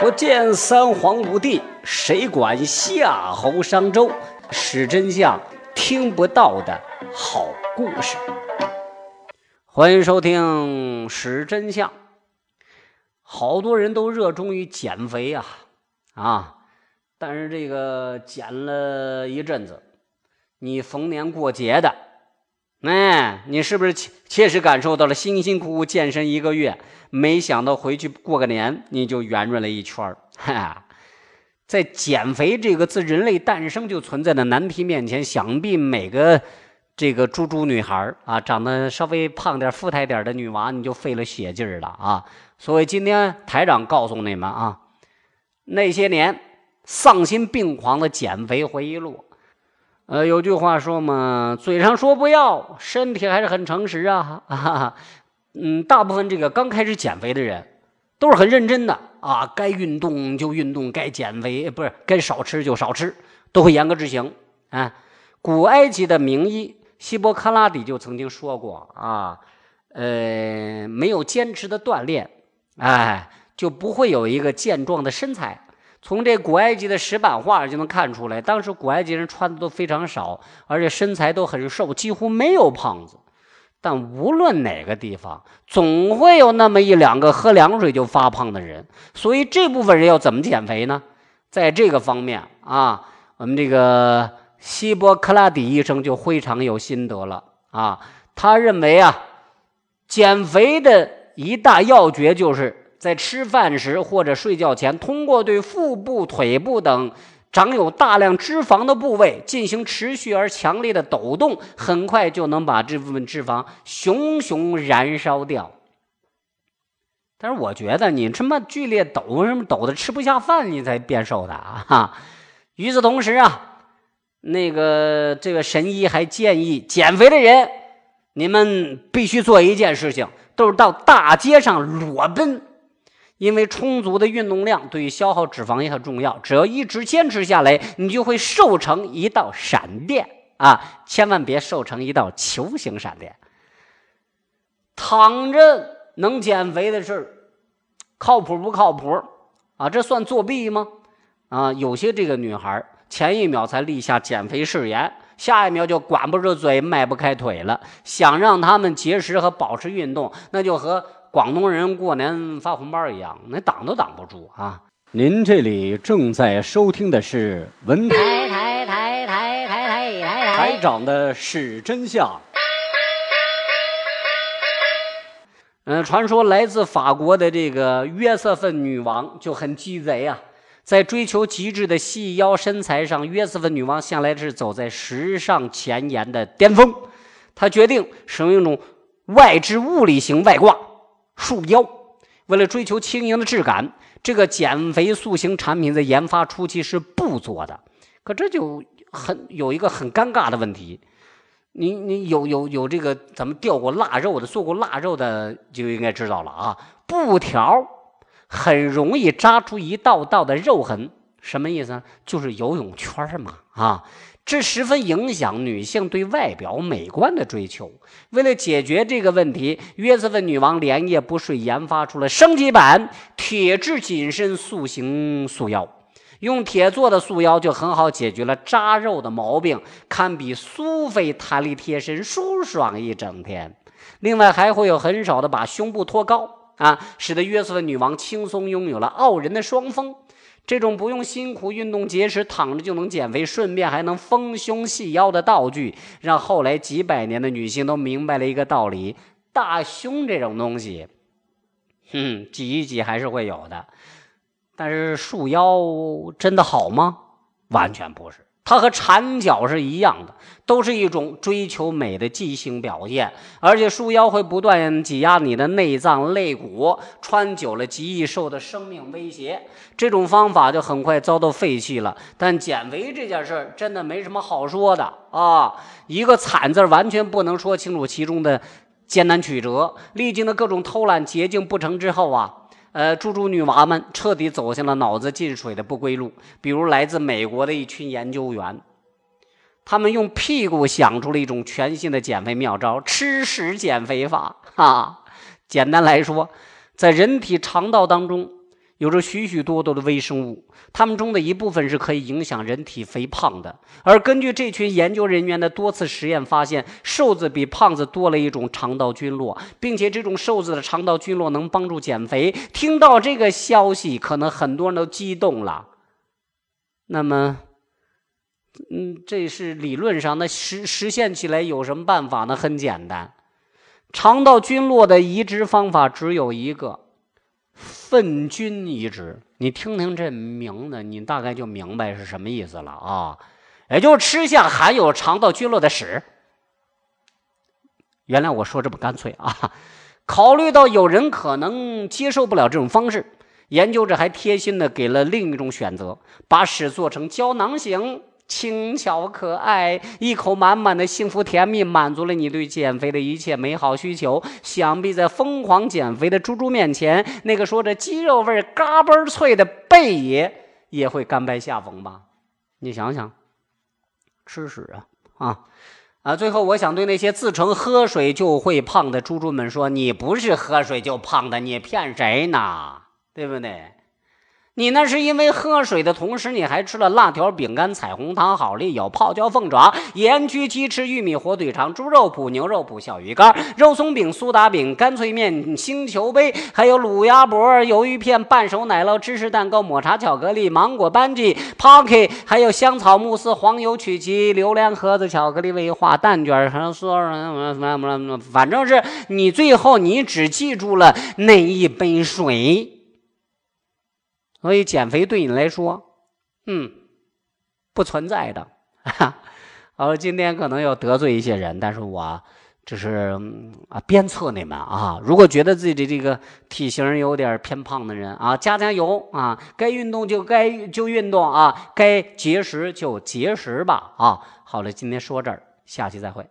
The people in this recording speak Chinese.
不见三皇五帝，谁管夏侯商周？史真相听不到的好故事。欢迎收听《史真相》。好多人都热衷于减肥啊啊！但是这个减了一阵子，你逢年过节的，你是不是切切实感受到了辛辛苦苦健身一个月，没想到回去过个年你就圆润了一圈儿？哈，在减肥这个自人类诞生就存在的难题面前，想必每个这个猪猪女孩啊，长得稍微胖点、富态点的女娃，你就费了血劲儿了啊！所以今天台长告诉你们啊，那些年。丧心病狂的减肥回忆录，呃，有句话说嘛，嘴上说不要，身体还是很诚实啊。哈啊，嗯，大部分这个刚开始减肥的人都是很认真的啊，该运动就运动，该减肥不是该少吃就少吃，都会严格执行。啊，古埃及的名医希波克拉底就曾经说过啊，呃，没有坚持的锻炼，哎，就不会有一个健壮的身材。从这古埃及的石板画就能看出来，当时古埃及人穿的都非常少，而且身材都很瘦，几乎没有胖子。但无论哪个地方，总会有那么一两个喝凉水就发胖的人。所以这部分人要怎么减肥呢？在这个方面啊，我们这个希波克拉底医生就非常有心得了啊。他认为啊，减肥的一大要诀就是。在吃饭时或者睡觉前，通过对腹部、腿部等长有大量脂肪的部位进行持续而强烈的抖动，很快就能把这部分脂肪熊熊燃烧掉。但是我觉得你这么剧烈抖，什么抖的吃不下饭，你才变瘦的啊！哈与此同时啊，那个这个神医还建议减肥的人，你们必须做一件事情，都是到大街上裸奔。因为充足的运动量对于消耗脂肪也很重要，只要一直坚持下来，你就会瘦成一道闪电啊！千万别瘦成一道球形闪电。躺着能减肥的事靠谱不靠谱啊？这算作弊吗？啊，有些这个女孩前一秒才立下减肥誓言，下一秒就管不住嘴、迈不开腿了。想让他们节食和保持运动，那就和……广东人过年发红包一样，那挡都挡不住啊！您这里正在收听的是文台台台台台台台台台长的是真相。嗯，传说来自法国的这个约瑟芬女王就很鸡贼啊，在追求极致的细腰身材上，约瑟芬女王向来是走在时尚前沿的巅峰。她决定使用一种外置物理型外挂。束腰，为了追求轻盈的质感，这个减肥塑形产品在研发初期是不做的。可这就很有一个很尴尬的问题，你你有有有这个咱们掉过腊肉的，做过腊肉的就应该知道了啊。布条很容易扎出一道道的肉痕，什么意思呢？就是游泳圈嘛啊。这十分影响女性对外表美观的追求。为了解决这个问题，约瑟芬女王连夜不睡，研发出了升级版铁质紧身塑形束腰。用铁做的束腰就很好解决了扎肉的毛病，堪比苏菲弹力贴身，舒爽一整天。另外，还会有很少的把胸部托高啊，使得约瑟芬女王轻松拥有了傲人的双峰。这种不用辛苦运动节食，躺着就能减肥，顺便还能丰胸细腰的道具，让后来几百年的女性都明白了一个道理：大胸这种东西，哼，挤一挤还是会有的。但是束腰真的好吗？完全不是。它和缠脚是一样的，都是一种追求美的畸形表现。而且束腰会不断挤压你的内脏肋骨，穿久了极易受到生命威胁。这种方法就很快遭到废弃了。但减肥这件事真的没什么好说的啊！一个惨字完全不能说清楚其中的艰难曲折。历经的各种偷懒捷径不成之后啊。呃，猪猪女娃们彻底走向了脑子进水的不归路。比如来自美国的一群研究员，他们用屁股想出了一种全新的减肥妙招——吃屎减肥法。哈，简单来说，在人体肠道当中有着许许多多的微生物，它们中的一部分是可以影响人体肥胖的。而根据这群研究人员的多次实验发现，瘦子比胖子多了一种肠道菌落，并且这种瘦子的肠道菌落能帮助减肥。听到这个消息，可能很多人都激动了。那么，嗯，这是理论上，那实实现起来有什么办法呢？很简单，肠道菌落的移植方法只有一个。粪菌移植，你听听这名字，你大概就明白是什么意思了啊！也就是吃下含有肠道菌落的屎。原谅我说这么干脆啊！考虑到有人可能接受不了这种方式，研究者还贴心的给了另一种选择：把屎做成胶囊型。轻巧可爱，一口满满的幸福甜蜜，满足了你对减肥的一切美好需求。想必在疯狂减肥的猪猪面前，那个说着鸡肉味嘎嘣脆的贝爷也会甘拜下风吧？你想想，吃屎啊啊啊！最后，我想对那些自称喝水就会胖的猪猪们说：你不是喝水就胖的，你骗谁呢？对不对？你那是因为喝水的同时，你还吃了辣条、饼干、彩虹糖、好丽友、泡椒凤爪、盐焗鸡翅、玉米火腿肠、猪肉脯、牛肉脯、小鱼干、肉松饼、苏打饼、干脆面、星球杯，还有卤鸭脖、鱿鱼片、半熟奶酪、芝士蛋糕、抹茶巧克力、芒果班戟、Pocky，还有香草慕斯、黄油曲奇、榴莲盒子、巧克力威化、蛋卷，还有所有人什么什么什么，反正是你最后你只记住了那一杯水。所以减肥对你来说，嗯，不存在的。哈 好，今天可能要得罪一些人，但是我只是啊鞭策你们啊。如果觉得自己的这个体型有点偏胖的人啊，加加油啊，该运动就该就运动啊，该节食就节食吧啊。好了，今天说这儿，下期再会。